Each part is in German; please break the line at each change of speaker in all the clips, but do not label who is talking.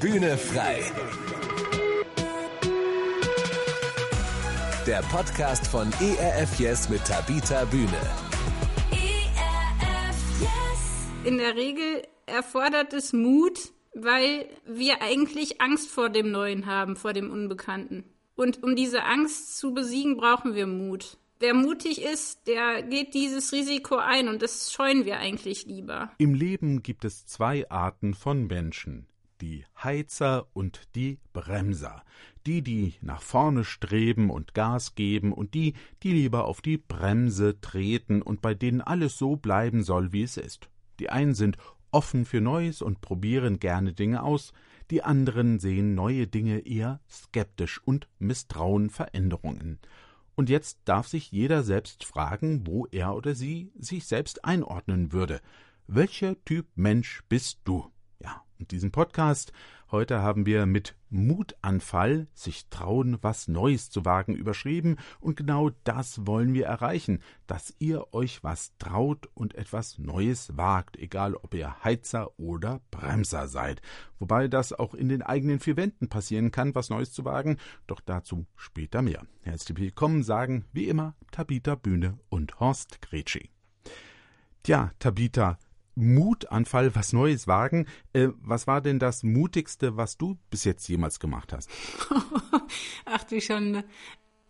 Bühne frei. Der Podcast von ERF Yes mit Tabita Bühne.
In der Regel erfordert es Mut, weil wir eigentlich Angst vor dem Neuen haben, vor dem Unbekannten. Und um diese Angst zu besiegen, brauchen wir Mut. Wer mutig ist, der geht dieses Risiko ein und das scheuen wir eigentlich lieber.
Im Leben gibt es zwei Arten von Menschen. Die Heizer und die Bremser. Die, die nach vorne streben und Gas geben und die, die lieber auf die Bremse treten und bei denen alles so bleiben soll, wie es ist. Die einen sind offen für Neues und probieren gerne Dinge aus, die anderen sehen neue Dinge eher skeptisch und misstrauen Veränderungen. Und jetzt darf sich jeder selbst fragen, wo er oder sie sich selbst einordnen würde. Welcher Typ Mensch bist du? Diesen Podcast Heute haben wir mit Mutanfall, sich trauen, was Neues zu wagen, überschrieben, und genau das wollen wir erreichen, dass ihr euch was traut und etwas Neues wagt, egal ob ihr Heizer oder Bremser seid. Wobei das auch in den eigenen vier Wänden passieren kann, was Neues zu wagen, doch dazu später mehr. Herzlich willkommen sagen, wie immer, Tabita Bühne und Horst Gretschi. Tja, Tabita, Mutanfall, was Neues wagen. Äh, was war denn das Mutigste, was du bis jetzt jemals gemacht hast?
Ach du schon.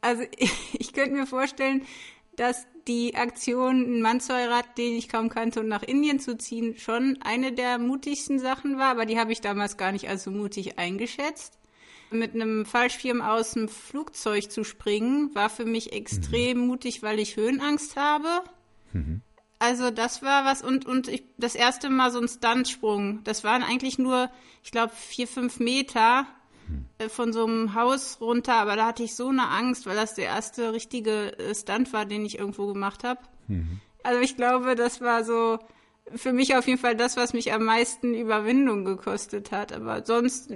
Also ich, ich könnte mir vorstellen, dass die Aktion, einen Mann zu heiraten, den ich kaum kannte, und nach Indien zu ziehen, schon eine der mutigsten Sachen war, aber die habe ich damals gar nicht als so mutig eingeschätzt. Mit einem Fallschirm aus dem Flugzeug zu springen, war für mich extrem mhm. mutig, weil ich Höhenangst habe. Mhm. Also das war was und und ich, das erste Mal so ein Stuntsprung. Das waren eigentlich nur, ich glaube, vier fünf Meter hm. von so einem Haus runter, aber da hatte ich so eine Angst, weil das der erste richtige äh, Stunt war, den ich irgendwo gemacht habe. Mhm. Also ich glaube, das war so für mich auf jeden Fall das, was mich am meisten Überwindung gekostet hat. Aber sonst,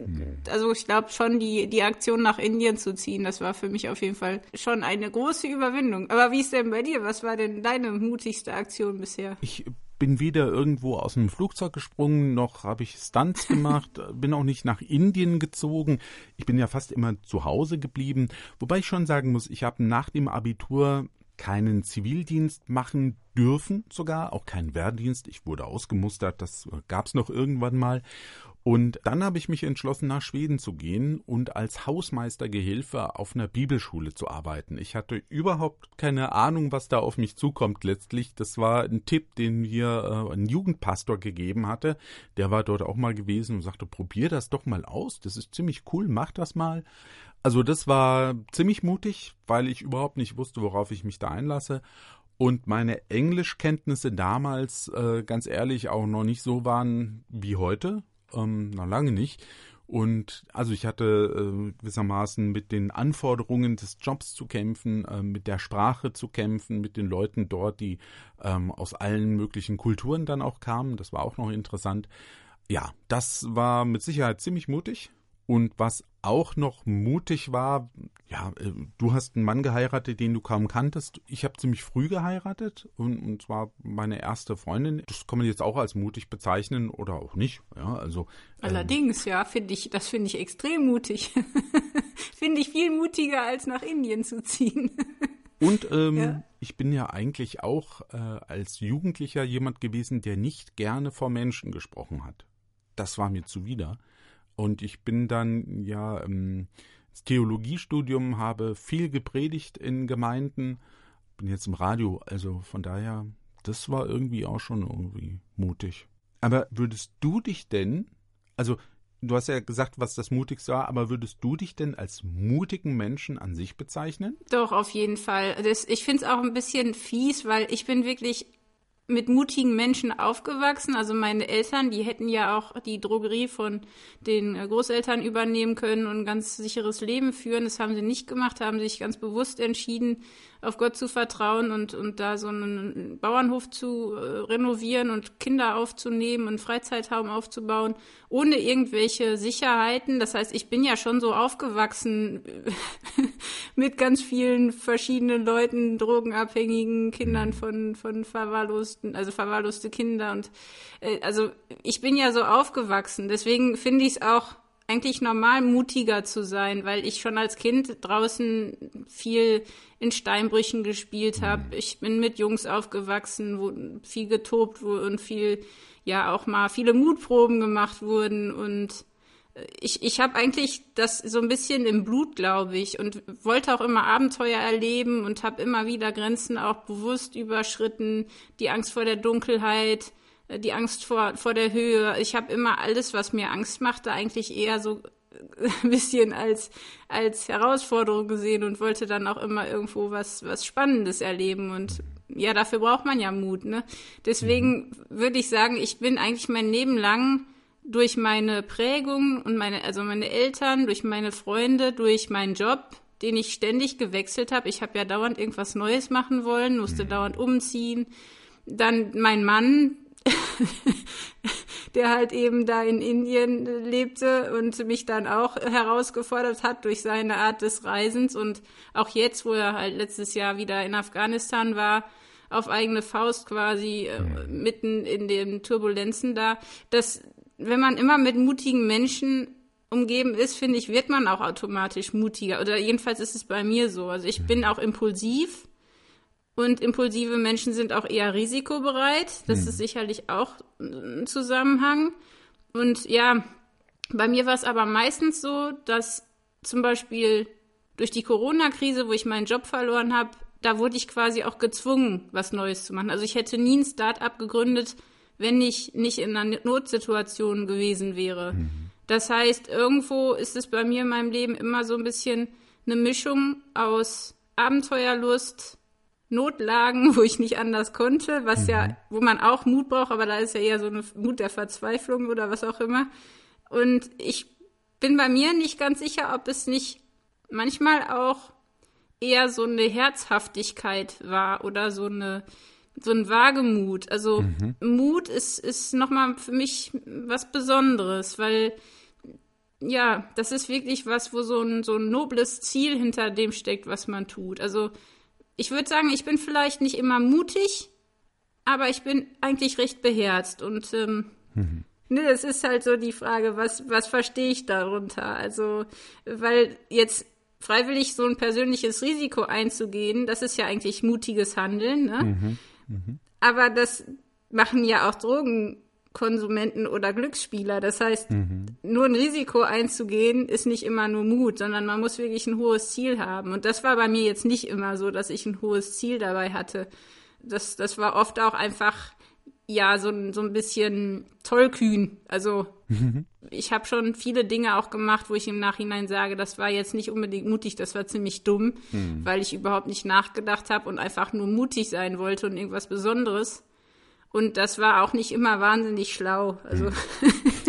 also ich glaube schon, die, die Aktion nach Indien zu ziehen, das war für mich auf jeden Fall schon eine große Überwindung. Aber wie ist denn bei dir? Was war denn deine mutigste Aktion bisher?
Ich bin weder irgendwo aus dem Flugzeug gesprungen, noch habe ich Stunts gemacht, bin auch nicht nach Indien gezogen. Ich bin ja fast immer zu Hause geblieben. Wobei ich schon sagen muss, ich habe nach dem Abitur keinen Zivildienst machen dürfen, sogar auch keinen Wehrdienst. Ich wurde ausgemustert, das gab es noch irgendwann mal. Und dann habe ich mich entschlossen, nach Schweden zu gehen und als Hausmeistergehilfe auf einer Bibelschule zu arbeiten. Ich hatte überhaupt keine Ahnung, was da auf mich zukommt letztlich. Das war ein Tipp, den mir äh, ein Jugendpastor gegeben hatte. Der war dort auch mal gewesen und sagte, probier das doch mal aus. Das ist ziemlich cool, mach das mal. Also das war ziemlich mutig, weil ich überhaupt nicht wusste, worauf ich mich da einlasse. Und meine Englischkenntnisse damals, äh, ganz ehrlich, auch noch nicht so waren wie heute. Ähm, noch lange nicht. Und also ich hatte äh, gewissermaßen mit den Anforderungen des Jobs zu kämpfen, äh, mit der Sprache zu kämpfen, mit den Leuten dort, die ähm, aus allen möglichen Kulturen dann auch kamen. Das war auch noch interessant. Ja, das war mit Sicherheit ziemlich mutig. Und was auch noch mutig war, ja, äh, du hast einen Mann geheiratet, den du kaum kanntest. Ich habe ziemlich früh geheiratet und, und zwar meine erste Freundin. Das kann man jetzt auch als mutig bezeichnen oder auch nicht. Ja, also
ähm, allerdings, ähm, ja, finde ich, das finde ich extrem mutig. finde ich viel mutiger als nach Indien zu ziehen.
Und ähm, ja. ich bin ja eigentlich auch äh, als Jugendlicher jemand gewesen, der nicht gerne vor Menschen gesprochen hat. Das war mir zuwider. Und ich bin dann ja ähm, ins Theologiestudium, habe viel gepredigt in Gemeinden, bin jetzt im Radio, also von daher, das war irgendwie auch schon irgendwie mutig. Aber würdest du dich denn, also du hast ja gesagt, was das Mutigste war, aber würdest du dich denn als mutigen Menschen an sich bezeichnen?
Doch, auf jeden Fall. Das, ich finde es auch ein bisschen fies, weil ich bin wirklich mit mutigen Menschen aufgewachsen. Also meine Eltern, die hätten ja auch die Drogerie von den Großeltern übernehmen können und ein ganz sicheres Leben führen. Das haben sie nicht gemacht, haben sich ganz bewusst entschieden, auf Gott zu vertrauen und, und da so einen Bauernhof zu äh, renovieren und Kinder aufzunehmen und Freizeitraum aufzubauen, ohne irgendwelche Sicherheiten. Das heißt, ich bin ja schon so aufgewachsen mit ganz vielen verschiedenen Leuten, drogenabhängigen Kindern von, von verwahrlosten, also verwahrloste Kinder und äh, also ich bin ja so aufgewachsen. Deswegen finde ich es auch eigentlich normal, mutiger zu sein, weil ich schon als Kind draußen viel in Steinbrüchen gespielt
Mhm.
habe. Ich bin mit Jungs aufgewachsen, wo viel getobt wurde und viel, ja, auch mal viele Mutproben gemacht wurden und äh, ich, ich habe eigentlich das so ein bisschen im Blut, glaube ich, und wollte auch immer Abenteuer erleben und habe immer wieder Grenzen auch bewusst überschritten, die Angst vor der Dunkelheit, die Angst vor, vor der Höhe. Ich habe immer alles, was mir Angst machte, eigentlich eher so äh, ein bisschen als, als Herausforderung gesehen und wollte dann auch immer irgendwo was, was Spannendes erleben. Und ja, dafür braucht man ja Mut. Ne? Deswegen würde ich sagen, ich bin eigentlich mein Leben lang durch meine Prägung und meine, also meine Eltern, durch meine Freunde, durch meinen Job, den ich ständig gewechselt habe. Ich habe ja dauernd irgendwas Neues machen wollen, musste dauernd umziehen. Dann mein Mann, der halt eben da in Indien lebte und mich dann auch herausgefordert hat durch seine Art des Reisens und auch jetzt, wo er halt letztes Jahr wieder in Afghanistan war, auf eigene Faust quasi äh, mitten in den Turbulenzen da, dass wenn man immer mit mutigen Menschen umgeben ist, finde ich, wird man auch automatisch mutiger. Oder jedenfalls ist es bei mir so. Also ich bin auch impulsiv und impulsive Menschen sind auch eher risikobereit. Das ist sicherlich auch ein Zusammenhang. Und ja, bei mir war es aber meistens so, dass zum Beispiel durch die Corona-Krise, wo ich meinen Job verloren habe, da wurde ich quasi auch gezwungen, was Neues zu machen. Also ich hätte nie ein Start-up gegründet, wenn ich nicht in einer Notsituation gewesen wäre. Das heißt, irgendwo ist es bei mir in meinem Leben immer so ein bisschen eine Mischung aus Abenteuerlust, Notlagen, wo ich nicht anders konnte, was ja, wo man auch Mut braucht, aber da ist ja eher so eine Mut der Verzweiflung oder was auch immer. Und ich bin bei mir nicht ganz sicher, ob es nicht manchmal auch eher so eine Herzhaftigkeit war oder so eine so ein Wagemut. Also Mut ist ist noch mal für mich was Besonderes, weil ja, das ist wirklich was, wo so ein so ein nobles Ziel hinter dem steckt, was man tut. Also ich würde sagen, ich bin vielleicht nicht immer mutig, aber ich bin eigentlich recht beherzt und ähm, ne, es ist halt so die Frage, was was verstehe ich darunter? Also weil jetzt freiwillig so ein persönliches Risiko einzugehen, das ist ja eigentlich mutiges Handeln, ne? Aber das machen ja auch Drogenkonsumenten oder Glücksspieler. Das heißt, nur ein Risiko einzugehen, ist nicht immer nur Mut, sondern man muss wirklich ein hohes Ziel haben. Und das war bei mir jetzt nicht immer so, dass ich ein hohes Ziel dabei hatte. Das, das war oft auch einfach, ja, so, so ein bisschen tollkühn. Also ich habe schon viele Dinge auch gemacht, wo ich im Nachhinein sage, das war jetzt nicht unbedingt mutig, das war ziemlich dumm, weil ich überhaupt nicht nachgedacht habe und einfach nur mutig sein wollte und irgendwas Besonderes. Und das war auch nicht immer wahnsinnig schlau. Also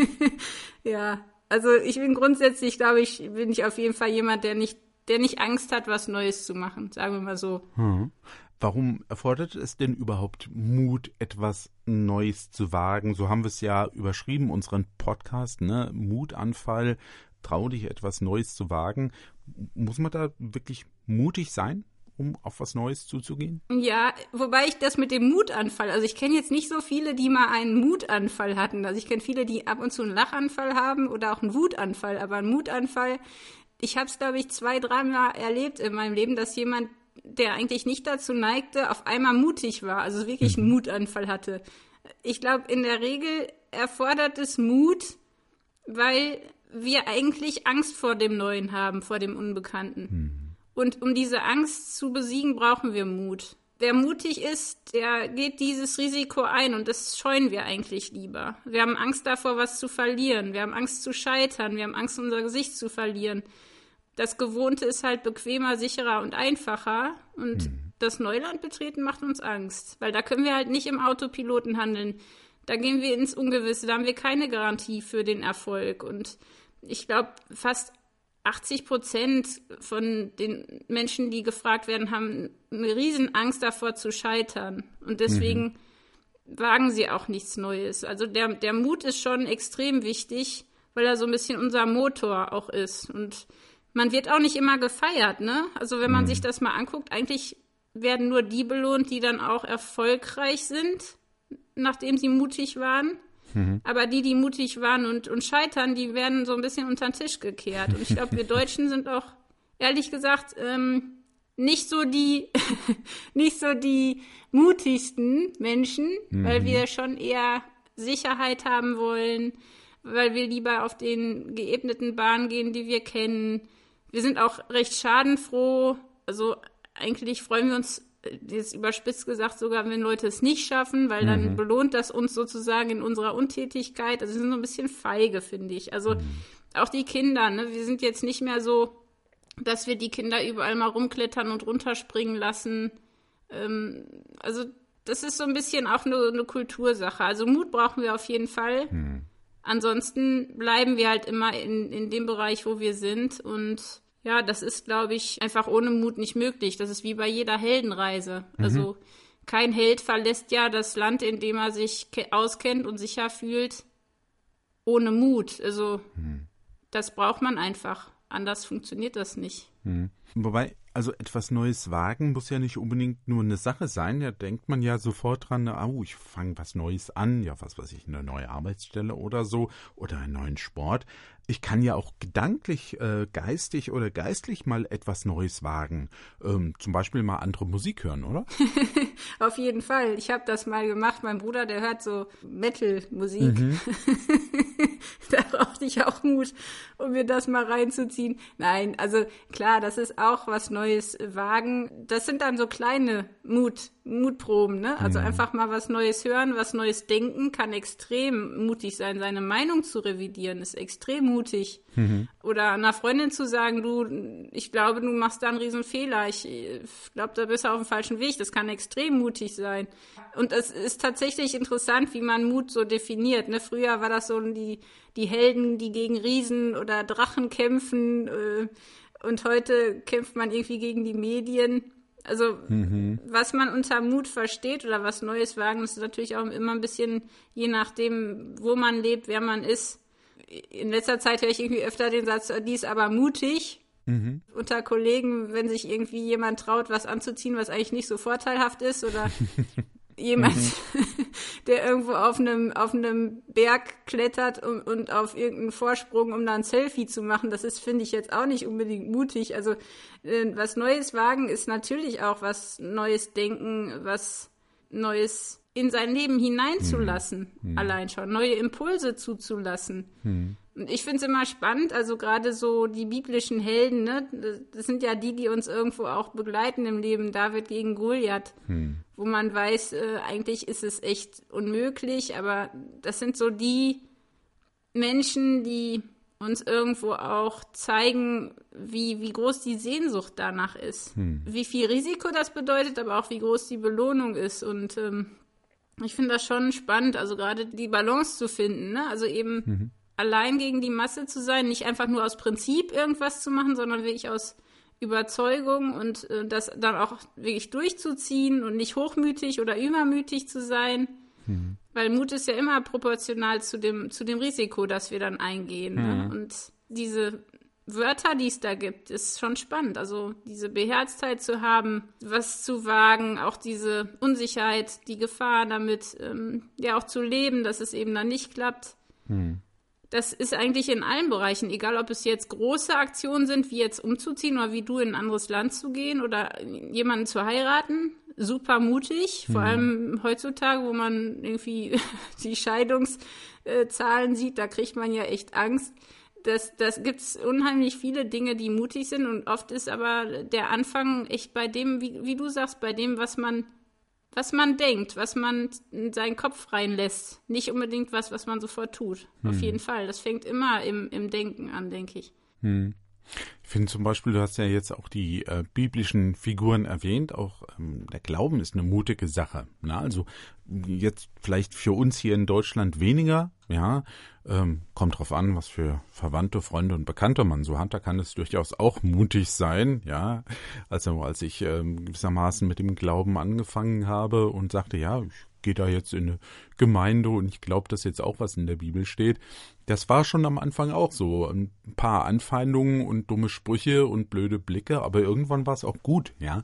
ja, also ich bin grundsätzlich, glaube ich, bin ich auf jeden Fall jemand, der nicht, der nicht Angst hat, was Neues zu machen, sagen wir mal so.
Warum erfordert es denn überhaupt Mut, etwas Neues zu wagen? So haben wir es ja überschrieben, unseren Podcast, ne? Mutanfall, trau dich, etwas Neues zu wagen. Muss man da wirklich mutig sein, um auf was Neues zuzugehen?
Ja, wobei ich das mit dem Mutanfall, also ich kenne jetzt nicht so viele, die mal einen Mutanfall hatten. Also ich kenne viele, die ab und zu einen Lachanfall haben oder auch einen Wutanfall, aber einen Mutanfall, ich habe es, glaube ich, zwei, dreimal erlebt in meinem Leben, dass jemand, der eigentlich nicht dazu neigte, auf einmal mutig war, also wirklich einen Mutanfall hatte. Ich glaube, in der Regel erfordert es Mut, weil wir eigentlich Angst vor dem Neuen haben, vor dem Unbekannten. Und um diese Angst zu besiegen, brauchen wir Mut. Wer mutig ist, der geht dieses Risiko ein und das scheuen wir eigentlich lieber. Wir haben Angst davor, was zu verlieren. Wir haben Angst zu scheitern. Wir haben Angst, unser Gesicht zu verlieren. Das Gewohnte ist halt bequemer, sicherer und einfacher. Und das Neuland betreten macht uns Angst, weil da können wir halt nicht im Autopiloten handeln. Da gehen wir ins Ungewisse, da haben wir keine Garantie für den Erfolg. Und ich glaube, fast 80 Prozent von den Menschen, die gefragt werden, haben eine riesen Angst davor zu scheitern. Und deswegen wagen sie auch nichts Neues. Also der, der Mut ist schon extrem wichtig, weil er so ein bisschen unser Motor auch ist. Und man wird auch nicht immer gefeiert, ne? Also wenn man sich das mal anguckt, eigentlich werden nur die belohnt, die dann auch erfolgreich sind, nachdem sie mutig waren. Mhm. Aber die, die mutig waren und, und scheitern, die werden so ein bisschen unter den Tisch gekehrt. Und ich glaube, wir Deutschen sind auch, ehrlich gesagt, ähm, nicht so die, nicht so die mutigsten Menschen, mhm. weil wir schon eher Sicherheit haben wollen, weil wir lieber auf den geebneten Bahnen gehen, die wir kennen. Wir sind auch recht schadenfroh. Also eigentlich freuen wir uns jetzt überspitzt gesagt sogar, wenn Leute es nicht schaffen, weil dann mhm. belohnt das uns sozusagen in unserer Untätigkeit. Also wir sind so ein bisschen feige, finde ich. Also mhm. auch die Kinder, ne? wir sind jetzt nicht mehr so, dass wir die Kinder überall mal rumklettern und runterspringen lassen. Ähm, also das ist so ein bisschen auch eine, eine, Kultursache. Also Mut brauchen wir auf jeden Fall. Mhm. Ansonsten bleiben wir halt immer in, in dem Bereich, wo wir sind und ja, das ist, glaube ich, einfach ohne Mut nicht möglich. Das ist wie bei jeder Heldenreise. Mhm. Also kein Held verlässt ja das Land, in dem er sich auskennt und sicher fühlt, ohne Mut. Also mhm. das braucht man einfach. Anders funktioniert das nicht.
Mhm. Wobei, also etwas Neues wagen muss ja nicht unbedingt nur eine Sache sein. Da denkt man ja sofort dran, oh, ich fange was Neues an, ja, was weiß ich, eine neue Arbeitsstelle oder so oder einen neuen Sport ich kann ja auch gedanklich, äh, geistig oder geistlich mal etwas Neues wagen. Ähm, zum Beispiel mal andere Musik hören, oder?
Auf jeden Fall. Ich habe das mal gemacht. Mein Bruder, der hört so Metal-Musik. Mhm. da brauchte ich auch Mut, um mir das mal reinzuziehen. Nein, also klar, das ist auch was Neues wagen. Das sind dann so kleine Mut, Mutproben, ne? Also mhm. einfach mal was Neues hören, was Neues denken, kann extrem mutig sein. Seine Meinung zu revidieren ist extrem mutig. Mhm. Oder einer Freundin zu sagen, du, ich glaube, du machst da einen riesen Fehler. Ich, ich glaube, da bist du auf dem falschen Weg. Das kann extrem mutig sein. Und es ist tatsächlich interessant, wie man Mut so definiert. Ne? Früher war das so die, die Helden, die gegen Riesen oder Drachen kämpfen. Äh, und heute kämpft man irgendwie gegen die Medien. Also, mhm. was man unter Mut versteht oder was Neues wagen, ist natürlich auch immer ein bisschen je nachdem, wo man lebt, wer man ist in letzter Zeit höre ich irgendwie öfter den Satz, die ist aber mutig. Mhm. Unter Kollegen, wenn sich irgendwie jemand traut, was anzuziehen, was eigentlich nicht so vorteilhaft ist oder jemand, mhm. der irgendwo auf einem, auf einem Berg klettert und, und auf irgendeinen Vorsprung, um da ein Selfie zu machen, das ist, finde ich, jetzt auch nicht unbedingt mutig. Also äh, was Neues wagen ist natürlich auch was Neues denken, was Neues in sein Leben hineinzulassen, hm. allein schon, neue Impulse zuzulassen. Hm. Und ich finde es immer spannend, also gerade so die biblischen Helden, ne, das sind ja die, die uns irgendwo auch begleiten im Leben, David gegen Goliath, hm. Wo man weiß, äh, eigentlich ist es echt unmöglich, aber das sind so die Menschen, die uns irgendwo auch zeigen, wie, wie groß die Sehnsucht danach ist. Hm. Wie viel Risiko das bedeutet, aber auch wie groß die Belohnung ist. Und ähm, ich finde das schon spannend, also gerade die Balance zu finden, ne? Also eben mhm. allein gegen die Masse zu sein, nicht einfach nur aus Prinzip irgendwas zu machen, sondern wirklich aus Überzeugung und äh, das dann auch wirklich durchzuziehen und nicht hochmütig oder übermütig zu sein. Mhm. Weil Mut ist ja immer proportional zu dem, zu dem Risiko, das wir dann eingehen. Ne? Mhm. Ne? Und diese Wörter, die es da gibt, ist schon spannend. Also diese Beherztheit zu haben, was zu wagen, auch diese Unsicherheit, die Gefahr damit, ähm, ja auch zu leben, dass es eben dann nicht klappt. Hm. Das ist eigentlich in allen Bereichen, egal ob es jetzt große Aktionen sind, wie jetzt umzuziehen oder wie du in ein anderes Land zu gehen oder jemanden zu heiraten. Super mutig, vor hm. allem heutzutage, wo man irgendwie die Scheidungszahlen sieht, da kriegt man ja echt Angst das, das gibt es unheimlich viele Dinge, die mutig sind und oft ist aber der Anfang echt bei dem, wie, wie du sagst, bei dem, was man, was man denkt, was man in seinen Kopf reinlässt. Nicht unbedingt was, was man sofort tut. Hm. Auf jeden Fall. Das fängt immer im, im Denken an, denke ich. Hm.
Ich finde zum Beispiel, du hast ja jetzt auch die äh, biblischen Figuren erwähnt, auch ähm, der Glauben ist eine mutige Sache. Na, also jetzt vielleicht für uns hier in Deutschland weniger, ja, ähm, kommt drauf an, was für Verwandte, Freunde und Bekannte man so hat. Da kann es durchaus auch mutig sein, ja. Also als ich ähm, gewissermaßen mit dem Glauben angefangen habe und sagte, ja, ich gehe da jetzt in eine Gemeinde und ich glaube, dass jetzt auch was in der Bibel steht. Das war schon am Anfang auch so. Ein paar Anfeindungen und dumme Sprüche und blöde Blicke, aber irgendwann war es auch gut, ja.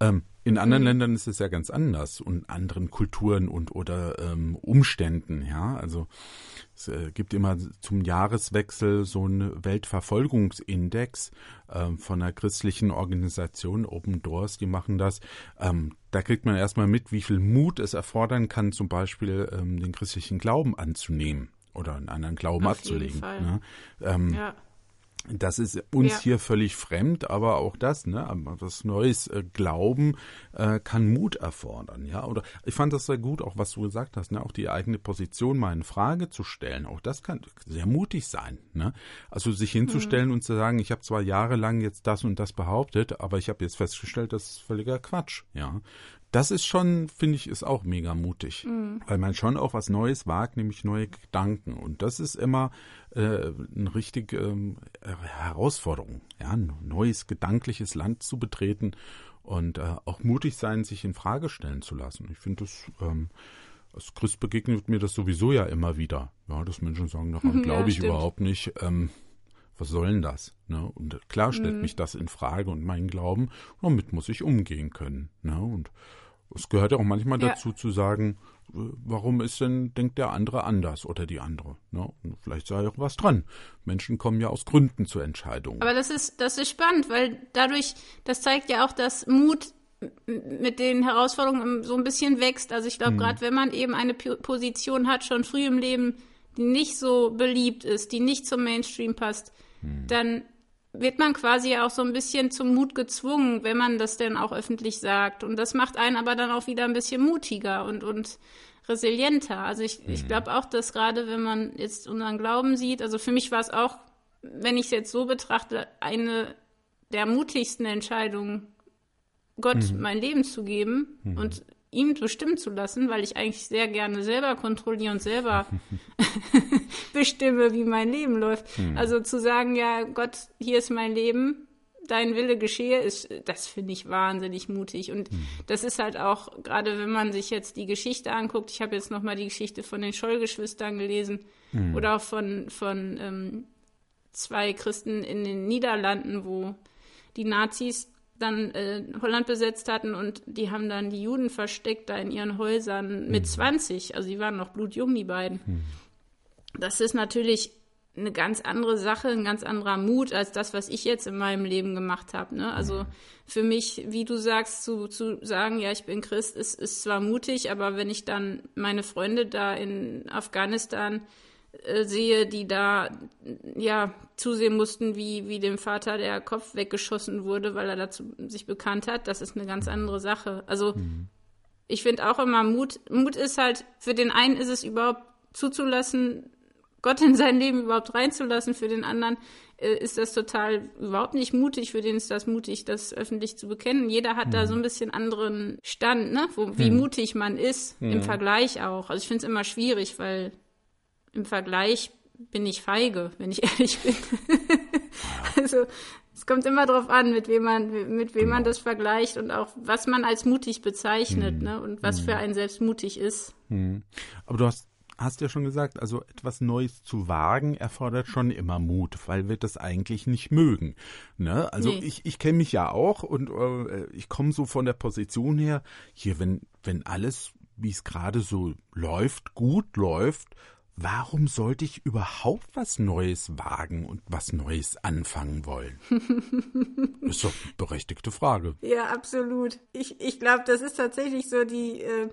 Ähm, In anderen mhm. Ländern ist es ja ganz anders und anderen Kulturen und oder ähm, Umständen, ja. Also es äh, gibt immer zum Jahreswechsel so einen Weltverfolgungsindex äh, von einer christlichen Organisation, Open Doors, die machen das. Ähm, da kriegt man erstmal mit, wie viel Mut es erfordern kann, zum Beispiel ähm, den christlichen Glauben anzunehmen oder einen anderen Glauben Auf abzulegen. Ne? Ähm, ja. Das ist uns ja. hier völlig fremd, aber auch das, ne, was Neues äh, Glauben äh, kann Mut erfordern, ja. Oder ich fand das sehr gut, auch was du gesagt hast, ne, auch die eigene Position mal in Frage zu stellen. Auch das kann sehr mutig sein, ne. Also sich hinzustellen mhm. und zu sagen, ich habe zwar jahrelang jetzt das und das behauptet, aber ich habe jetzt festgestellt, das ist völliger Quatsch, ja das ist schon, finde ich, ist auch mega mutig, mhm. weil man schon auch was Neues wagt, nämlich neue Gedanken. Und das ist immer äh, eine richtige ähm, Herausforderung, ja, ein neues gedankliches Land zu betreten und äh, auch mutig sein, sich in Frage stellen zu lassen. Ich finde das ähm, als Christ begegnet mir das sowieso ja immer wieder, ja, dass Menschen sagen, daran glaube ich überhaupt nicht. Ähm, was soll denn das? Ne? Und klar stellt mhm. mich das in Frage und mein Glauben, damit muss ich umgehen können. Ne? Und es gehört ja auch manchmal ja. dazu zu sagen, äh, warum ist denn, denkt der andere anders oder die andere? Ne? Vielleicht sei auch was dran. Menschen kommen ja aus Gründen zur Entscheidung.
Aber das ist, das ist spannend, weil dadurch, das zeigt ja auch, dass Mut mit den Herausforderungen so ein bisschen wächst. Also ich glaube, hm. gerade wenn man eben eine Position hat, schon früh im Leben, die nicht so beliebt ist, die nicht zum Mainstream passt, hm. dann wird man quasi auch so ein bisschen zum Mut gezwungen, wenn man das denn auch öffentlich sagt. Und das macht einen aber dann auch wieder ein bisschen mutiger und, und resilienter. Also ich, mhm. ich glaube auch, dass gerade wenn man jetzt unseren Glauben sieht, also für mich war es auch, wenn ich es jetzt so betrachte, eine der mutigsten Entscheidungen, Gott mhm. mein Leben zu geben mhm. und ihm bestimmen zu lassen, weil ich eigentlich sehr gerne selber kontrolliere und selber bestimme, wie mein Leben läuft. Mhm. Also zu sagen, ja, Gott, hier ist mein Leben, dein Wille geschehe, ist, das finde ich wahnsinnig mutig. Und mhm. das ist halt auch, gerade wenn man sich jetzt die Geschichte anguckt, ich habe jetzt nochmal die Geschichte von den Scholl-Geschwistern gelesen mhm. oder auch von, von ähm, zwei Christen in den Niederlanden, wo die Nazis dann äh, Holland besetzt hatten und die haben dann die Juden versteckt da in ihren Häusern mit 20. Mhm. Also die waren noch blutjung, die beiden. Mhm. Das ist natürlich eine ganz andere Sache, ein ganz anderer Mut als das, was ich jetzt in meinem Leben gemacht habe. Ne? Also mhm. für mich, wie du sagst, zu, zu sagen, ja, ich bin Christ, ist, ist zwar mutig, aber wenn ich dann meine Freunde da in Afghanistan äh, sehe, die da ja zusehen mussten, wie, wie dem Vater der Kopf weggeschossen wurde, weil er dazu sich bekannt hat, das ist eine ganz andere Sache. Also mhm. ich finde auch immer Mut, Mut ist halt, für den einen ist es überhaupt zuzulassen, Gott in sein Leben überhaupt reinzulassen, für den anderen äh, ist das total überhaupt nicht mutig, für den ist das mutig, das öffentlich zu bekennen. Jeder hat mhm. da so ein bisschen anderen Stand, ne? Wo, wie mhm. mutig man ist, im Vergleich auch. Also ich finde es immer schwierig, weil im Vergleich bin ich feige, wenn ich ehrlich bin. also es kommt immer darauf an, mit wem man, mit wem genau. man das vergleicht und auch was man als mutig bezeichnet, mhm. ne? Und was mhm. für einen selbst mutig ist.
Mhm. Aber du hast hast ja schon gesagt, also etwas Neues zu wagen erfordert schon immer Mut, weil wir das eigentlich nicht mögen. Ne? Also nee. ich, ich kenne mich ja auch und äh, ich komme so von der Position her, hier, wenn, wenn alles, wie es gerade so läuft, gut läuft, Warum sollte ich überhaupt was Neues wagen und was Neues anfangen wollen? ist doch eine berechtigte Frage.
Ja, absolut. Ich, ich glaube, das ist tatsächlich so die, äh,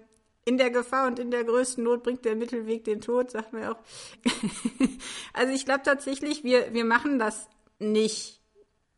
in der Gefahr und in der größten Not bringt der Mittelweg den Tod, sagt man auch. also ich glaube tatsächlich, wir, wir machen das nicht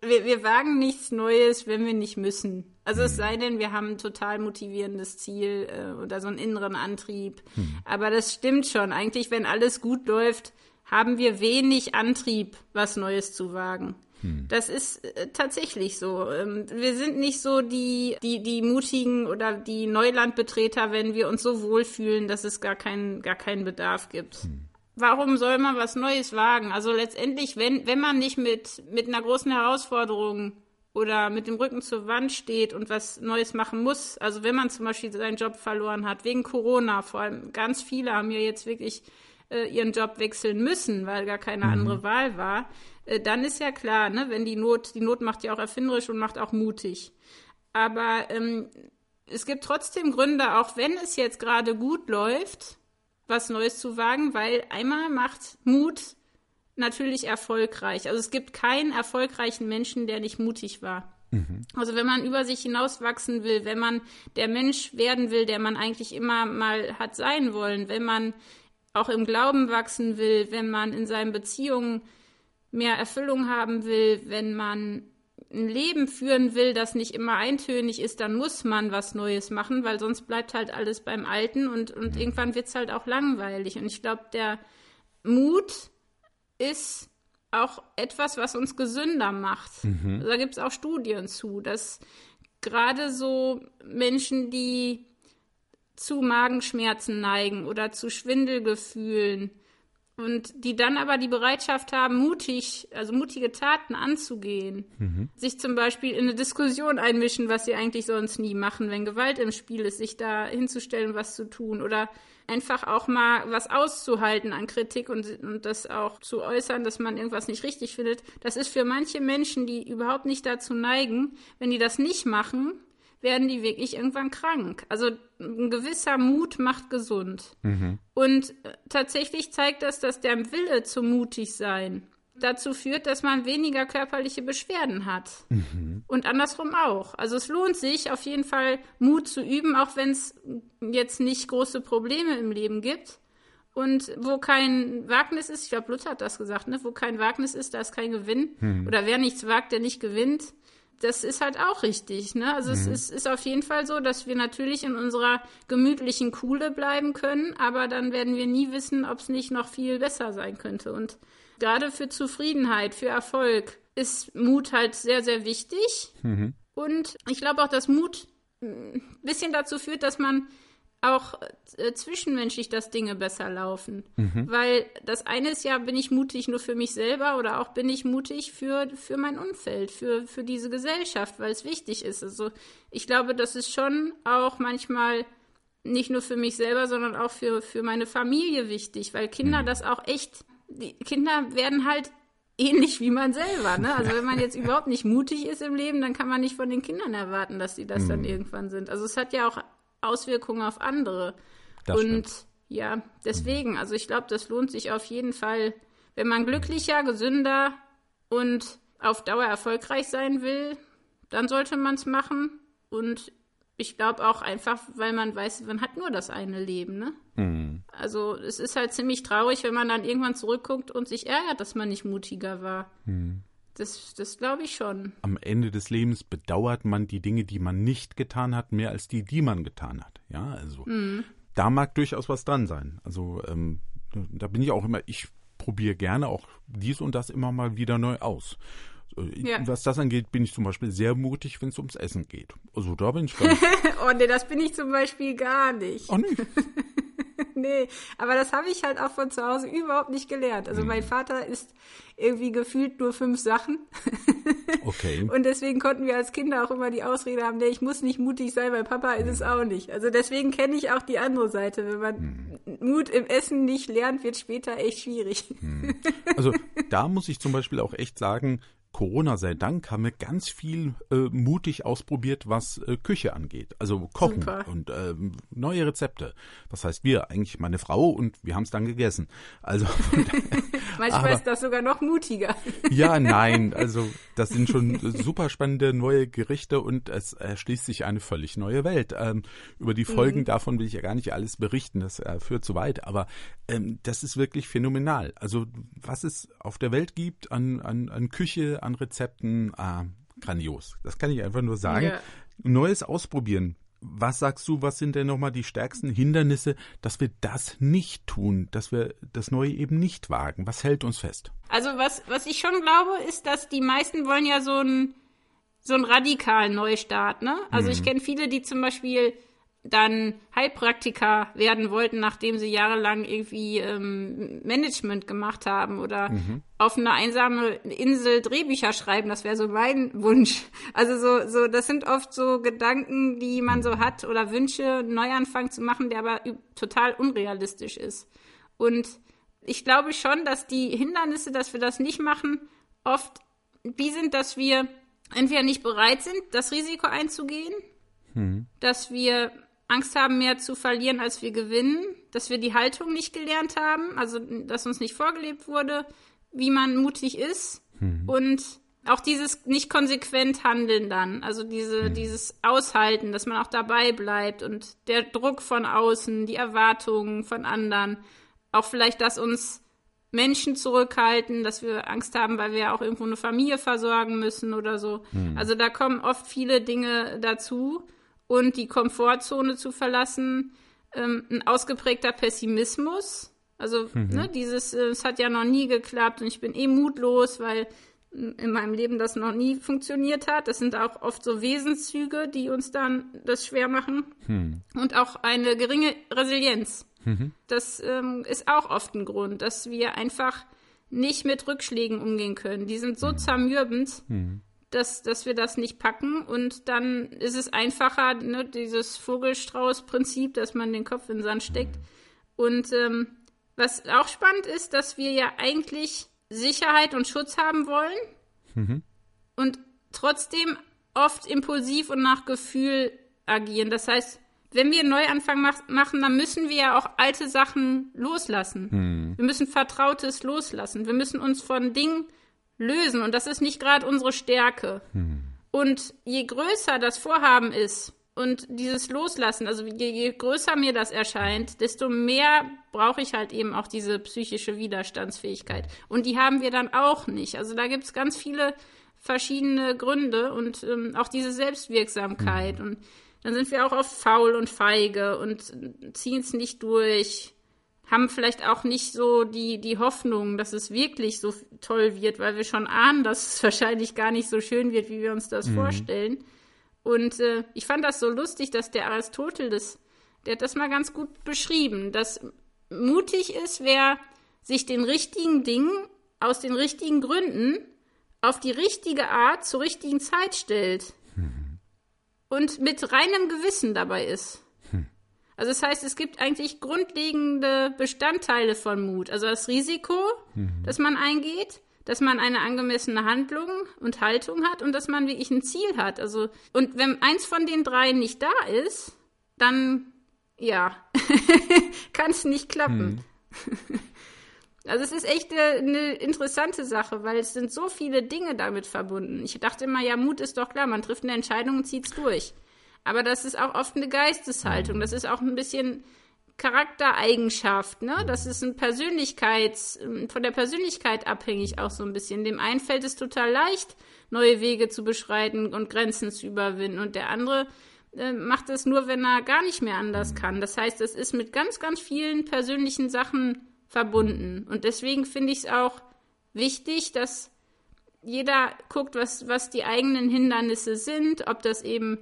wir, wir wagen nichts Neues, wenn wir nicht müssen. Also es sei denn, wir haben ein total motivierendes Ziel äh, oder so einen inneren Antrieb. Hm. Aber das stimmt schon. Eigentlich, wenn alles gut läuft, haben wir wenig Antrieb, was Neues zu wagen. Hm. Das ist äh, tatsächlich so. Ähm, wir sind nicht so die, die, die mutigen oder die Neulandbetreter, wenn wir uns so wohlfühlen, dass es gar keinen, gar keinen Bedarf gibt. Hm warum soll man was Neues wagen? Also letztendlich, wenn, wenn man nicht mit, mit einer großen Herausforderung oder mit dem Rücken zur Wand steht und was Neues machen muss, also wenn man zum Beispiel seinen Job verloren hat, wegen Corona, vor allem ganz viele haben ja jetzt wirklich äh, ihren Job wechseln müssen, weil gar keine mhm. andere Wahl war, äh, dann ist ja klar, ne, wenn die Not, die Not macht ja auch erfinderisch und macht auch mutig. Aber ähm, es gibt trotzdem Gründe, auch wenn es jetzt gerade gut läuft, was Neues zu wagen, weil einmal macht Mut natürlich erfolgreich. Also es gibt keinen erfolgreichen Menschen, der nicht mutig war. Mhm. Also wenn man über sich hinauswachsen will, wenn man der Mensch werden will, der man eigentlich immer mal hat sein wollen, wenn man auch im Glauben wachsen will, wenn man in seinen Beziehungen mehr Erfüllung haben will, wenn man ein Leben führen will, das nicht immer eintönig ist, dann muss man was Neues machen, weil sonst bleibt halt alles beim Alten und, und mhm. irgendwann wird es halt auch langweilig. Und ich glaube, der Mut ist auch etwas, was uns gesünder macht. Mhm. Da gibt es auch Studien zu, dass gerade so Menschen, die zu Magenschmerzen neigen oder zu Schwindelgefühlen, und die dann aber die Bereitschaft haben, mutig, also mutige Taten anzugehen, mhm. sich zum Beispiel in eine Diskussion einmischen, was sie eigentlich sonst nie machen, wenn Gewalt im Spiel ist, sich da hinzustellen, was zu tun oder einfach auch mal was auszuhalten an Kritik und, und das auch zu äußern, dass man irgendwas nicht richtig findet. Das ist für manche Menschen, die überhaupt nicht dazu neigen, wenn die das nicht machen, werden die wirklich irgendwann krank. Also ein gewisser Mut macht gesund. Mhm. Und äh, tatsächlich zeigt das, dass der Wille zum mutig sein dazu führt, dass man weniger körperliche Beschwerden hat. Mhm. Und andersrum auch. Also es lohnt sich auf jeden Fall Mut zu üben, auch wenn es jetzt nicht große Probleme im Leben gibt. Und wo kein Wagnis ist, ich glaube, Luther hat das gesagt, ne? wo kein Wagnis ist, da ist kein Gewinn. Mhm. Oder wer nichts wagt, der nicht gewinnt das ist halt auch richtig. Ne? Also mhm. es ist, ist auf jeden Fall so, dass wir natürlich in unserer gemütlichen Kuhle bleiben können, aber dann werden wir nie wissen, ob es nicht noch viel besser sein könnte. Und gerade für Zufriedenheit, für Erfolg ist Mut halt sehr, sehr wichtig. Mhm. Und ich glaube auch, dass Mut ein bisschen dazu führt, dass man auch äh, zwischenmenschlich, dass Dinge besser laufen. Mhm. Weil das eine ist ja, bin ich mutig nur für mich selber oder auch bin ich mutig für, für mein Umfeld, für, für diese Gesellschaft, weil es wichtig ist. Also ich glaube, das ist schon auch manchmal nicht nur für mich selber, sondern auch für, für meine Familie wichtig, weil Kinder mhm. das auch echt, die Kinder werden halt ähnlich wie man selber. Ne? Also wenn man jetzt überhaupt nicht mutig ist im Leben, dann kann man nicht von den Kindern erwarten, dass sie das mhm. dann irgendwann sind. Also es hat ja auch Auswirkungen auf andere. Das und stimmt. ja, deswegen, also ich glaube, das lohnt sich auf jeden Fall, wenn man glücklicher, gesünder und auf Dauer erfolgreich sein will, dann sollte man es machen. Und ich glaube auch einfach, weil man weiß, man hat nur das eine Leben, ne? Mhm. Also es ist halt ziemlich traurig, wenn man dann irgendwann zurückguckt und sich ärgert, dass man nicht mutiger war. Mhm. Das, das glaube ich schon.
Am Ende des Lebens bedauert man die Dinge, die man nicht getan hat, mehr als die, die man getan hat. Ja, also mhm. da mag durchaus was dran sein. Also ähm, da bin ich auch immer, ich probiere gerne auch dies und das immer mal wieder neu aus. Ja. Was das angeht, bin ich zum Beispiel sehr mutig, wenn es ums Essen geht. Also da bin ich ganz.
oh nee, das bin ich zum Beispiel gar nicht.
Ach nicht?
nee, aber das habe ich halt auch von zu Hause überhaupt nicht gelernt. Also mhm. mein Vater isst irgendwie gefühlt nur fünf Sachen.
okay.
Und deswegen konnten wir als Kinder auch immer die Ausrede haben, nee, ich muss nicht mutig sein, weil Papa ist es mhm. auch nicht. Also deswegen kenne ich auch die andere Seite. Wenn man mhm. Mut im Essen nicht lernt, wird später echt schwierig.
Mhm. Also da muss ich zum Beispiel auch echt sagen, Corona sei Dank haben wir ganz viel äh, mutig ausprobiert, was äh, Küche angeht. Also Kochen Super. und äh, neue Rezepte. Das heißt wir, eigentlich meine Frau und wir haben es dann gegessen. Also
manchmal aber, ist das sogar noch mutiger.
ja, nein, also das sind schon super spannende neue Gerichte und es erschließt sich eine völlig neue Welt. Ähm, über die Folgen mhm. davon will ich ja gar nicht alles berichten, das äh, führt zu weit, aber ähm, das ist wirklich phänomenal. Also was es auf der Welt gibt an, an, an Küche, an Rezepten, ah, grandios. Das kann ich einfach nur sagen. Ja. Neues ausprobieren. Was sagst du, was sind denn nochmal die stärksten Hindernisse, dass wir das nicht tun, dass wir das Neue eben nicht wagen? Was hält uns fest?
Also was, was ich schon glaube, ist, dass die meisten wollen ja so einen so einen radikalen Neustart, ne? Also mhm. ich kenne viele, die zum Beispiel dann Heilpraktiker werden wollten, nachdem sie jahrelang irgendwie ähm, Management gemacht haben oder mhm. auf einer einsamen Insel Drehbücher schreiben. Das wäre so mein Wunsch. Also so, so, das sind oft so Gedanken, die man so hat oder Wünsche, einen Neuanfang zu machen, der aber total unrealistisch ist. Und ich glaube schon, dass die Hindernisse, dass wir das nicht machen, oft wie sind, dass wir entweder nicht bereit sind, das Risiko einzugehen mhm. dass wir Angst haben, mehr zu verlieren, als wir gewinnen, dass wir die Haltung nicht gelernt haben, also dass uns nicht vorgelebt wurde, wie man mutig ist mhm. und auch dieses nicht konsequent handeln dann, also diese, mhm. dieses Aushalten, dass man auch dabei bleibt und der Druck von außen, die Erwartungen von anderen, auch vielleicht, dass uns Menschen zurückhalten, dass wir Angst haben, weil wir auch irgendwo eine Familie versorgen müssen oder so. Mhm. Also da kommen oft viele Dinge dazu und die Komfortzone zu verlassen, ähm, ein ausgeprägter Pessimismus. Also mhm. ne, dieses, äh, es hat ja noch nie geklappt und ich bin eh mutlos, weil in meinem Leben das noch nie funktioniert hat. Das sind auch oft so Wesenszüge, die uns dann das schwer machen. Hm. Und auch eine geringe Resilienz. Mhm. Das ähm, ist auch oft ein Grund, dass wir einfach nicht mit Rückschlägen umgehen können. Die sind so mhm. zermürbend, mhm. Dass, dass wir das nicht packen. Und dann ist es einfacher, ne, dieses Vogelstrauß-Prinzip, dass man den Kopf in den Sand steckt. Und ähm, was auch spannend ist, dass wir ja eigentlich Sicherheit und Schutz haben wollen mhm. und trotzdem oft impulsiv und nach Gefühl agieren. Das heißt, wenn wir einen Neuanfang mach machen, dann müssen wir ja auch alte Sachen loslassen. Mhm. Wir müssen Vertrautes loslassen. Wir müssen uns von Dingen lösen und das ist nicht gerade unsere Stärke. Mhm. Und je größer das Vorhaben ist, und dieses Loslassen, also je, je, größer mir das erscheint, desto mehr brauche ich halt eben auch diese psychische Widerstandsfähigkeit. Und die haben wir dann auch nicht. Also da gibt es ganz viele verschiedene Gründe und ähm, auch diese Selbstwirksamkeit. Und dann sind wir auch oft faul und feige und ziehen es nicht durch, haben vielleicht auch nicht so die, die Hoffnung, dass es wirklich so toll wird, weil wir schon ahnen, dass es wahrscheinlich gar nicht so schön wird, wie wir uns das mhm. vorstellen. Und äh, ich fand das so lustig, dass der Aristoteles, der hat das mal ganz gut beschrieben, dass mutig ist, wer sich den richtigen Dingen aus den richtigen Gründen auf die richtige Art zur richtigen Zeit stellt mhm. und mit reinem Gewissen dabei ist. Mhm. Also das heißt, es gibt eigentlich grundlegende Bestandteile von Mut. Also das Risiko, mhm. das man eingeht, dass man eine angemessene Handlung und Haltung hat und dass man wirklich ein Ziel hat. Also, und wenn eins von den drei nicht da ist, dann, ja, kann es nicht klappen. Hm. Also es ist echt eine, eine, interessante Sache, weil es sind so viele Dinge damit verbunden. Ich dachte immer, ja, Mut ist doch klar, man trifft eine Entscheidung und zieht es durch. Aber das ist auch oft eine Geisteshaltung. Das ist auch ein bisschen Charaktereigenschaft, ne? Das ist ein Persönlichkeits, ähm, von der Persönlichkeit abhängig auch so ein bisschen. Dem einen fällt es total leicht, neue Wege zu beschreiten und Grenzen zu überwinden und der andere äh, macht es nur, wenn er gar nicht mehr anders kann. Das heißt, es ist mit ganz, ganz vielen persönlichen Sachen verbunden. Und deswegen finde ich es auch wichtig, dass jeder guckt, was, was die eigenen Hindernisse sind, ob das eben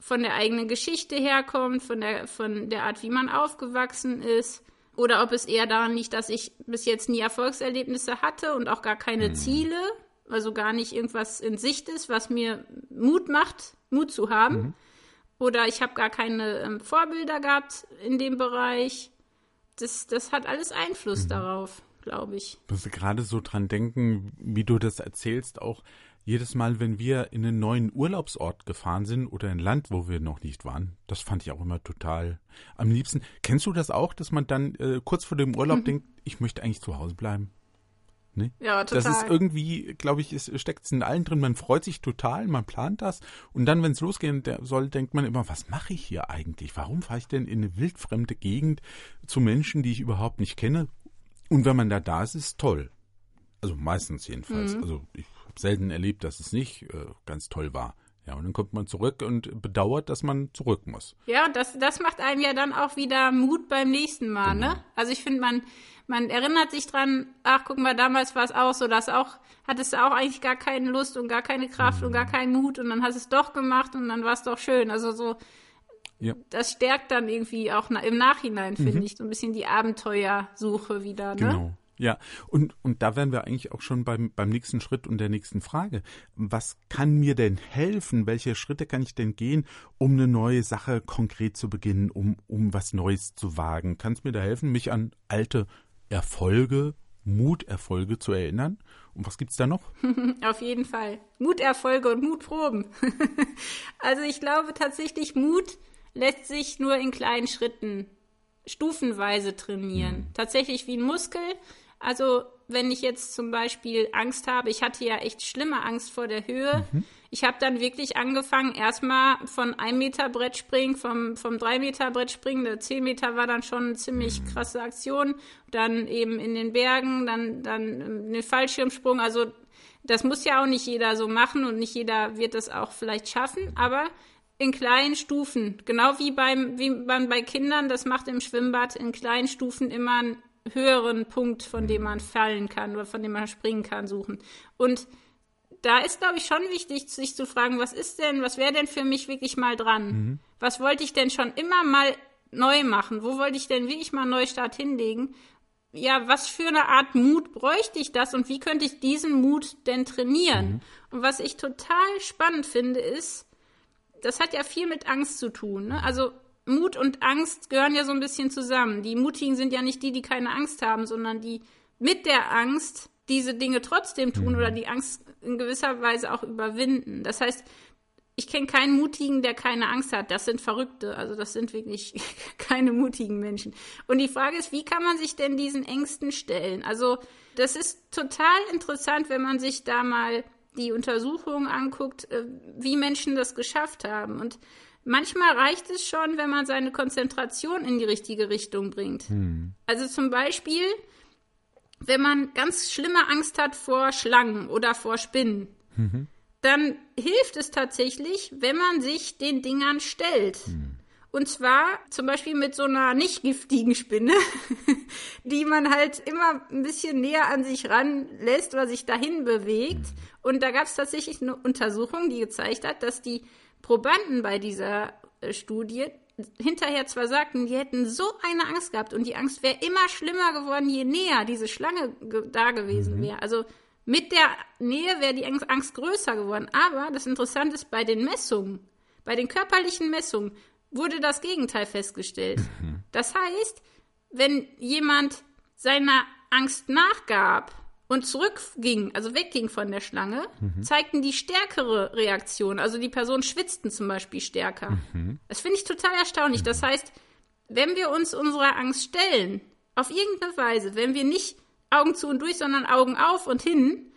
von der eigenen Geschichte herkommt, von der, von der Art, wie man aufgewachsen ist. Oder ob es eher daran liegt, dass ich bis jetzt nie Erfolgserlebnisse hatte und auch gar keine mhm. Ziele, also gar nicht irgendwas in Sicht ist, was mir Mut macht, Mut zu haben. Mhm. Oder ich habe gar keine ähm, Vorbilder gehabt in dem Bereich. Das, das hat alles Einfluss mhm. darauf, glaube ich.
Ich muss gerade so dran denken, wie du das erzählst, auch jedes Mal, wenn wir in einen neuen Urlaubsort gefahren sind oder ein Land, wo wir noch nicht waren, das fand ich auch immer total am liebsten. Kennst du das auch, dass man dann äh, kurz vor dem Urlaub mhm. denkt, ich möchte eigentlich zu Hause bleiben? Ne?
Ja, total.
Das ist irgendwie, glaube ich, es steckt es in allen drin. Man freut sich total, man plant das. Und dann, wenn es losgehen soll, denkt man immer, was mache ich hier eigentlich? Warum fahre ich denn in eine wildfremde Gegend zu Menschen, die ich überhaupt nicht kenne? Und wenn man da da ist, ist es toll. Also meistens jedenfalls. Mhm. Also ich selten erlebt, dass es nicht äh, ganz toll war. Ja, und dann kommt man zurück und bedauert, dass man zurück muss.
Ja, das, das macht einem ja dann auch wieder Mut beim nächsten Mal, ne? genau. ne? Also ich finde, man, man erinnert sich dran, ach, guck mal, damals war es auch so, dass auch, hattest du auch eigentlich gar keine Lust und gar keine Kraft mhm. und gar mhm. keinen Mut und dann hast du es doch gemacht und dann war es doch schön. Also so, ja. das stärkt dann irgendwie auch im Nachhinein, finde mhm. ich, so ein bisschen die Abenteuersuche wieder, ne?
Genau. Ja, und, und da wären wir eigentlich auch schon beim, beim nächsten Schritt und der nächsten Frage. Was kann mir denn helfen? Welche Schritte kann ich denn gehen, um eine neue Sache konkret zu beginnen, um, um was Neues zu wagen? Kann es mir da helfen, mich an alte Erfolge, Muterfolge zu erinnern. Und was gibt's da noch?
Auf jeden Fall. Muterfolge und Mutproben. also ich glaube tatsächlich, Mut lässt sich nur in kleinen Schritten stufenweise trainieren. Mhm. Tatsächlich wie ein Muskel. Also wenn ich jetzt zum Beispiel Angst habe, ich hatte ja echt schlimme Angst vor der Höhe. Mhm. Ich habe dann wirklich angefangen, erstmal von einem Meter Brettspringen, vom, vom drei Meter Brettspringen, der zehn Meter war dann schon eine ziemlich mhm. krasse Aktion. Dann eben in den Bergen, dann, dann einen Fallschirmsprung. Also das muss ja auch nicht jeder so machen und nicht jeder wird das auch vielleicht schaffen, aber in kleinen Stufen, genau wie beim, wie man bei Kindern das macht im Schwimmbad, in kleinen Stufen immer einen höheren Punkt, von dem man fallen kann oder von dem man springen kann, suchen. Und da ist, glaube ich, schon wichtig, sich zu fragen, was ist denn, was wäre denn für mich wirklich mal dran? Mhm. Was wollte ich denn schon immer mal neu machen? Wo wollte ich denn wirklich mal Neustart hinlegen? Ja, was für eine Art Mut bräuchte ich das und wie könnte ich diesen Mut denn trainieren? Mhm. Und was ich total spannend finde, ist, das hat ja viel mit Angst zu tun. Ne? Also Mut und Angst gehören ja so ein bisschen zusammen. Die Mutigen sind ja nicht die, die keine Angst haben, sondern die mit der Angst diese Dinge trotzdem tun oder die Angst in gewisser Weise auch überwinden. Das heißt, ich kenne keinen Mutigen, der keine Angst hat. Das sind Verrückte. Also das sind wirklich keine mutigen Menschen. Und die Frage ist, wie kann man sich denn diesen Ängsten stellen? Also das ist total interessant, wenn man sich da mal die Untersuchungen anguckt, äh, wie Menschen das geschafft haben. Und manchmal reicht es schon, wenn man seine Konzentration in die richtige Richtung bringt. Hm. Also zum Beispiel, wenn man ganz schlimme Angst hat vor Schlangen oder vor Spinnen, mhm. dann hilft es tatsächlich, wenn man sich den Dingern stellt. Mhm. Und zwar zum Beispiel mit so einer nicht giftigen Spinne, die man halt immer ein bisschen näher an sich ranlässt oder sich dahin bewegt. Und da gab es tatsächlich eine Untersuchung, die gezeigt hat, dass die Probanden bei dieser äh, Studie hinterher zwar sagten, die hätten so eine Angst gehabt und die Angst wäre immer schlimmer geworden, je näher diese Schlange ge da gewesen mhm. wäre. Also mit der Nähe wäre die Angst größer geworden. Aber das Interessante ist, bei den Messungen, bei den körperlichen Messungen, wurde das Gegenteil festgestellt. Mhm. Das heißt, wenn jemand seiner Angst nachgab und zurückging, also wegging von der Schlange, mhm. zeigten die stärkere Reaktion. Also die Personen schwitzten zum Beispiel stärker. Mhm. Das finde ich total erstaunlich. Das heißt, wenn wir uns unserer Angst stellen, auf irgendeine Weise, wenn wir nicht Augen zu und durch, sondern Augen auf und hin,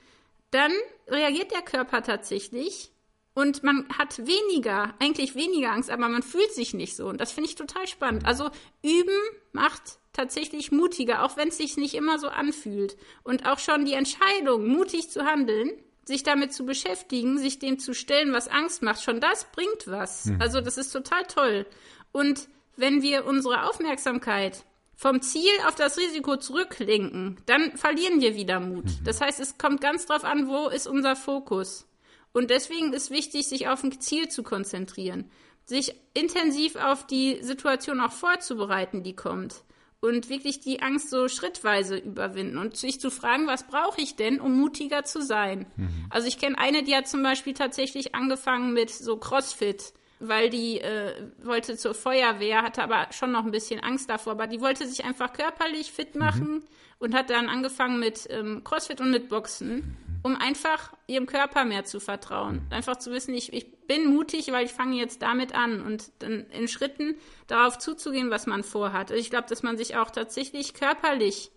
dann reagiert der Körper tatsächlich und man hat weniger, eigentlich weniger Angst, aber man fühlt sich nicht so. Und das finde ich total spannend. Also üben macht tatsächlich mutiger, auch wenn es sich nicht immer so anfühlt. Und auch schon die Entscheidung, mutig zu handeln, sich damit zu beschäftigen, sich dem zu stellen, was Angst macht, schon das bringt was. Mhm. Also das ist total toll. Und wenn wir unsere Aufmerksamkeit vom Ziel auf das Risiko zurücklenken, dann verlieren wir wieder Mut. Mhm. Das heißt, es kommt ganz drauf an, wo ist unser Fokus. Und deswegen ist wichtig, sich auf ein Ziel zu konzentrieren, sich intensiv auf die Situation auch vorzubereiten, die kommt und wirklich die Angst so schrittweise überwinden und sich zu fragen, was brauche ich denn, um mutiger zu sein? Mhm. Also ich kenne eine, die hat zum Beispiel tatsächlich angefangen mit so CrossFit, weil die äh, wollte zur Feuerwehr, hatte aber schon noch ein bisschen Angst davor, aber die wollte sich einfach körperlich fit mhm. machen mhm. und hat dann angefangen mit ähm, CrossFit und mit Boxen. Mhm um einfach ihrem Körper mehr zu vertrauen. Einfach zu wissen, ich, ich bin mutig, weil ich fange jetzt damit an und dann in Schritten darauf zuzugehen, was man vorhat. Also ich glaube, dass man sich auch tatsächlich körperlich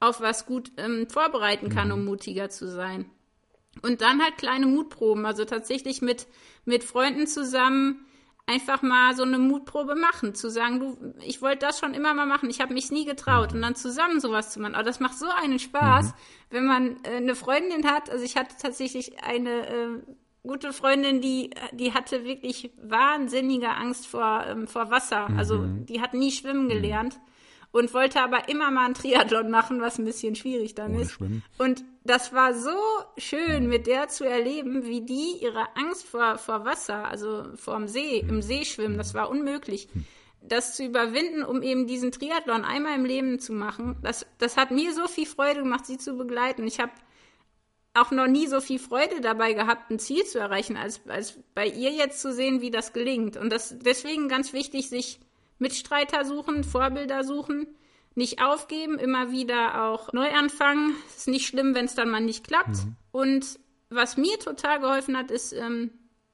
auf was gut ähm, vorbereiten kann, um mhm. mutiger zu sein. Und dann halt kleine Mutproben, also tatsächlich mit, mit Freunden zusammen einfach mal so eine Mutprobe machen, zu sagen, du, ich wollte das schon immer mal machen, ich habe mich nie getraut und dann zusammen sowas zu machen. Aber das macht so einen Spaß, mhm. wenn man äh, eine Freundin hat. Also ich hatte tatsächlich eine äh, gute Freundin, die die hatte wirklich wahnsinnige Angst vor ähm, vor Wasser. Also mhm. Also die hat nie schwimmen mhm. gelernt. Mhm und wollte aber immer mal einen Triathlon machen, was ein bisschen schwierig dann Ohne ist. Schwimmen. Und das war so schön, mit der zu erleben, wie die ihre Angst vor, vor Wasser, also vor dem See, im See schwimmen, das war unmöglich. Das zu überwinden, um eben diesen Triathlon einmal im Leben zu machen, das, das hat mir so viel Freude gemacht, sie zu begleiten. Ich habe auch noch nie so viel Freude dabei gehabt, ein Ziel zu erreichen, als, als bei ihr jetzt zu sehen, wie das gelingt. Und das deswegen ganz wichtig, sich Mitstreiter suchen, Vorbilder suchen, nicht aufgeben, immer wieder auch neu anfangen. Es ist nicht schlimm, wenn es dann mal nicht klappt. Mhm. Und was mir total geholfen hat, ist ähm,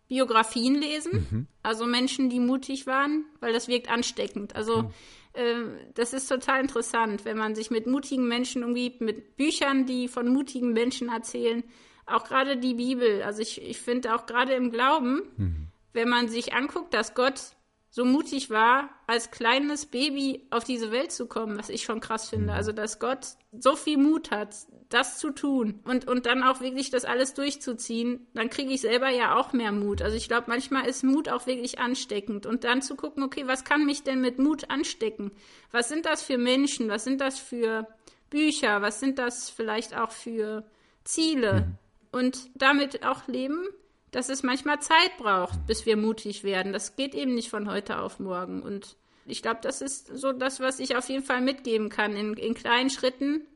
Biografien lesen. Mhm. Also Menschen, die mutig waren, weil das wirkt ansteckend. Also mhm. äh, das ist total interessant, wenn man sich mit mutigen Menschen umgibt, mit Büchern, die von mutigen Menschen erzählen. Auch gerade die Bibel. Also ich, ich finde auch gerade im Glauben, mhm. wenn man sich anguckt, dass Gott so mutig war, als kleines Baby auf diese Welt zu kommen, was ich schon krass finde. Mhm. Also, dass Gott so viel Mut hat, das zu tun und, und dann auch wirklich das alles durchzuziehen, dann kriege ich selber ja auch mehr Mut. Also ich glaube, manchmal ist Mut auch wirklich ansteckend und dann zu gucken, okay, was kann mich denn mit Mut anstecken? Was sind das für Menschen? Was sind das für Bücher? Was sind das vielleicht auch für Ziele? Mhm. Und damit auch leben dass es manchmal Zeit braucht, bis wir mutig werden. Das geht eben nicht von heute auf morgen. Und ich glaube, das ist so das, was ich auf jeden Fall mitgeben kann, in, in kleinen Schritten.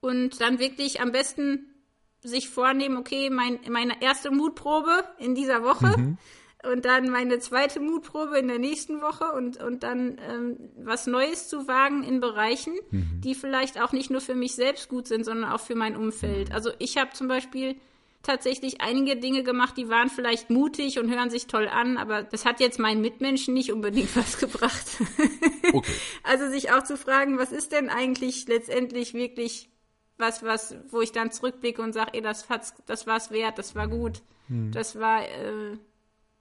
Und dann wirklich am besten sich vornehmen, okay, mein, meine erste Mutprobe in dieser Woche mhm. und dann meine zweite Mutprobe in der nächsten Woche und, und dann ähm, was Neues zu wagen in Bereichen, mhm. die vielleicht auch nicht nur für mich selbst gut sind, sondern auch für mein Umfeld. Also ich habe zum Beispiel tatsächlich einige Dinge gemacht, die waren vielleicht mutig und hören sich toll an, aber das hat jetzt meinen Mitmenschen nicht unbedingt was gebracht. Okay. Also sich auch zu fragen, was ist denn eigentlich letztendlich wirklich was, was, wo ich dann zurückblicke und sage, ey, das hat's, das war's wert, das war gut, hm. das war, äh,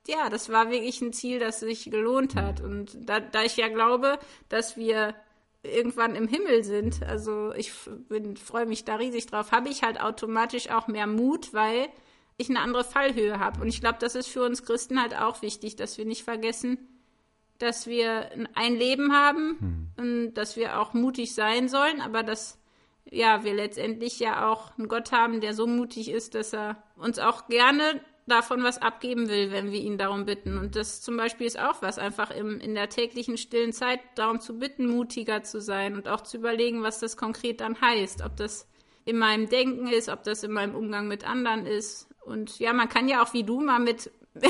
ja, das war wirklich ein Ziel, das sich gelohnt hat. Und da, da ich ja glaube, dass wir irgendwann im Himmel sind, also ich freue mich da riesig drauf, habe ich halt automatisch auch mehr Mut, weil ich eine andere Fallhöhe habe. Und ich glaube, das ist für uns Christen halt auch wichtig, dass wir nicht vergessen, dass wir ein Leben haben hm. und dass wir auch mutig sein sollen, aber dass ja, wir letztendlich ja auch einen Gott haben, der so mutig ist, dass er uns auch gerne davon was abgeben will, wenn wir ihn darum bitten. Und das zum Beispiel ist auch was, einfach im, in der täglichen stillen Zeit darum zu bitten, mutiger zu sein und auch zu überlegen, was das konkret dann heißt. Ob das in meinem Denken ist, ob das in meinem Umgang mit anderen ist. Und ja, man kann ja auch wie du mal mit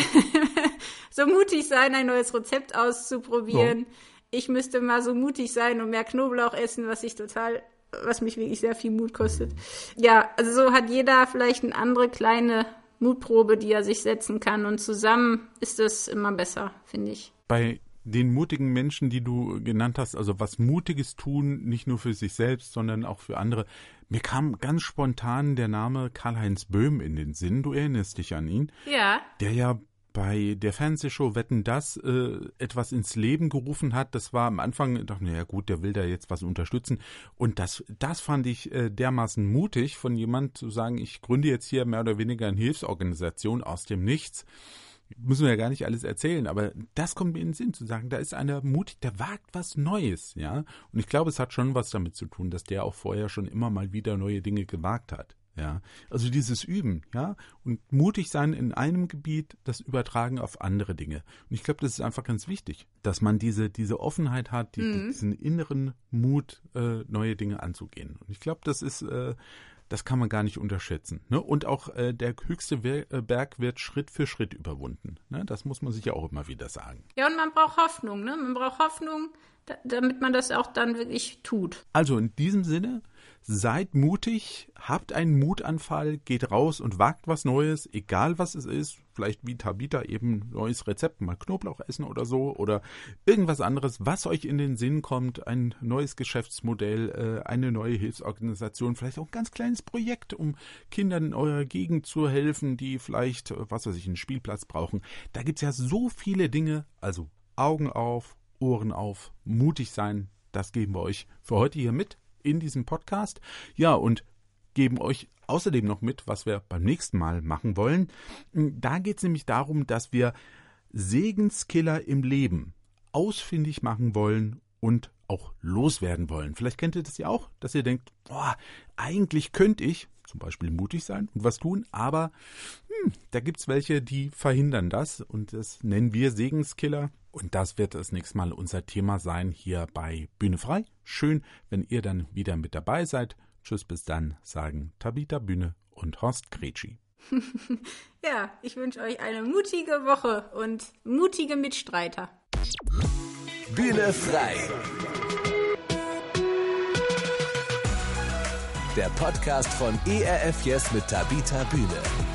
so mutig sein, ein neues Rezept auszuprobieren. Ja. Ich müsste mal so mutig sein und mehr Knoblauch essen, was ich total was mich wirklich sehr viel Mut kostet. Ja, also so hat jeder vielleicht eine andere kleine Mutprobe, die er sich setzen kann. Und zusammen ist es immer besser, finde ich.
Bei den mutigen Menschen, die du genannt hast, also was Mutiges tun, nicht nur für sich selbst, sondern auch für andere. Mir kam ganz spontan der Name Karl-Heinz Böhm in den Sinn. Du erinnerst dich an ihn?
Ja.
Der ja bei der Fernsehshow Wetten das äh, etwas ins Leben gerufen hat. Das war am Anfang, dachte naja gut, der will da jetzt was unterstützen. Und das, das fand ich äh, dermaßen mutig, von jemand zu sagen, ich gründe jetzt hier mehr oder weniger eine Hilfsorganisation aus dem Nichts. Müssen wir ja gar nicht alles erzählen, aber das kommt mir in den Sinn zu sagen, da ist einer mutig, der wagt was Neues, ja. Und ich glaube, es hat schon was damit zu tun, dass der auch vorher schon immer mal wieder neue Dinge gewagt hat. Ja, also dieses Üben, ja, und mutig sein in einem Gebiet, das übertragen auf andere Dinge. Und ich glaube, das ist einfach ganz wichtig, dass man diese, diese Offenheit hat, die, mhm. diesen inneren Mut, äh, neue Dinge anzugehen. Und ich glaube, das ist, äh, das kann man gar nicht unterschätzen. Ne? Und auch äh, der höchste äh, Berg wird Schritt für Schritt überwunden. Ne? Das muss man sich ja auch immer wieder sagen.
Ja, und man braucht Hoffnung. Ne? Man braucht Hoffnung, da, damit man das auch dann wirklich tut.
Also in diesem Sinne Seid mutig, habt einen Mutanfall, geht raus und wagt was Neues, egal was es ist. Vielleicht wie Tabita eben neues Rezept, mal Knoblauch essen oder so oder irgendwas anderes, was euch in den Sinn kommt. Ein neues Geschäftsmodell, äh, eine neue Hilfsorganisation, vielleicht auch ein ganz kleines Projekt, um Kindern in eurer Gegend zu helfen, die vielleicht, was weiß ich, einen Spielplatz brauchen. Da gibt's ja so viele Dinge. Also Augen auf, Ohren auf, mutig sein. Das geben wir euch für heute hier mit in diesem Podcast. Ja, und geben euch außerdem noch mit, was wir beim nächsten Mal machen wollen. Da geht es nämlich darum, dass wir Segenskiller im Leben ausfindig machen wollen und auch loswerden wollen. Vielleicht kennt ihr das ja auch, dass ihr denkt, boah, eigentlich könnte ich zum Beispiel mutig sein und was tun, aber hm, da gibt es welche, die verhindern das und das nennen wir Segenskiller. Und das wird das nächste Mal unser Thema sein hier bei Bühne frei. Schön, wenn ihr dann wieder mit dabei seid. Tschüss, bis dann, sagen Tabita Bühne und Horst Gretschi.
ja, ich wünsche euch eine mutige Woche und mutige Mitstreiter.
Bühne frei der Podcast von ERF Yes mit Tabita Bühne.